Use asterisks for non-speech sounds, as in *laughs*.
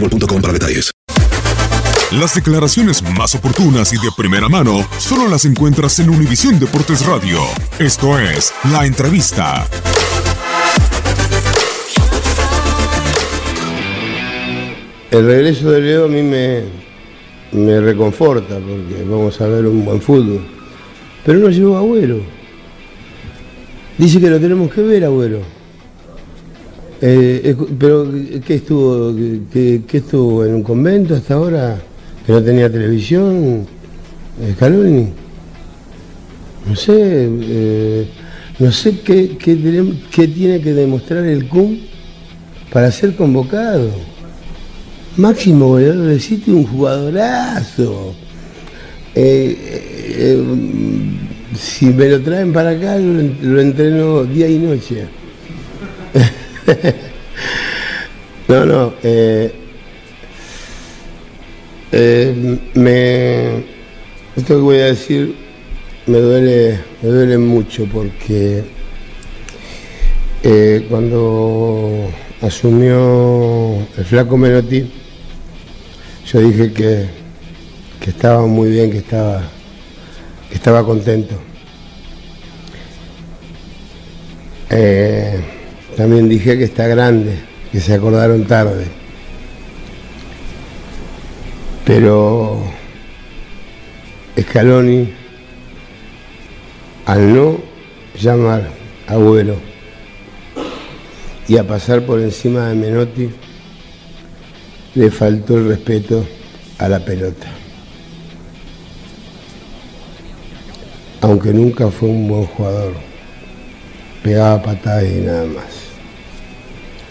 boostmobile.com para detalles. Las declaraciones más oportunas y de primera mano solo las encuentras en Univisión Deportes Radio. Esto es La Entrevista. El regreso de Leo a mí me, me reconforta porque vamos a ver un buen fútbol. Pero no llegó Agüero. Dice que lo tenemos que ver, Agüero. Eh, escu- pero ¿qué estuvo? ¿Qué, estuvo en un convento hasta ahora? ¿Que no tenía televisión? Eh, Scaloni? No sé, eh, no sé qué, qué qué tiene que demostrar el CUM para ser convocado. Máximo goleador de City, un jugadorazo. Eh, eh, eh, si me lo traen para acá, lo, lo entreno día y noche. *laughs* no, no. eh, eh, me, esto que voy a decir me duele, me duele mucho porque eh, cuando asumió el flaco Menotti, yo dije que, que estaba muy bien, que estaba, que estaba contento. También dije que está grande, que se acordaron tarde. Pero Scaloni, al no llamar a Agüero y a pasar por encima de Menotti, le faltó el respeto a la pelota. Aunque nunca fue un buen jugador, pegaba patadas y nada más.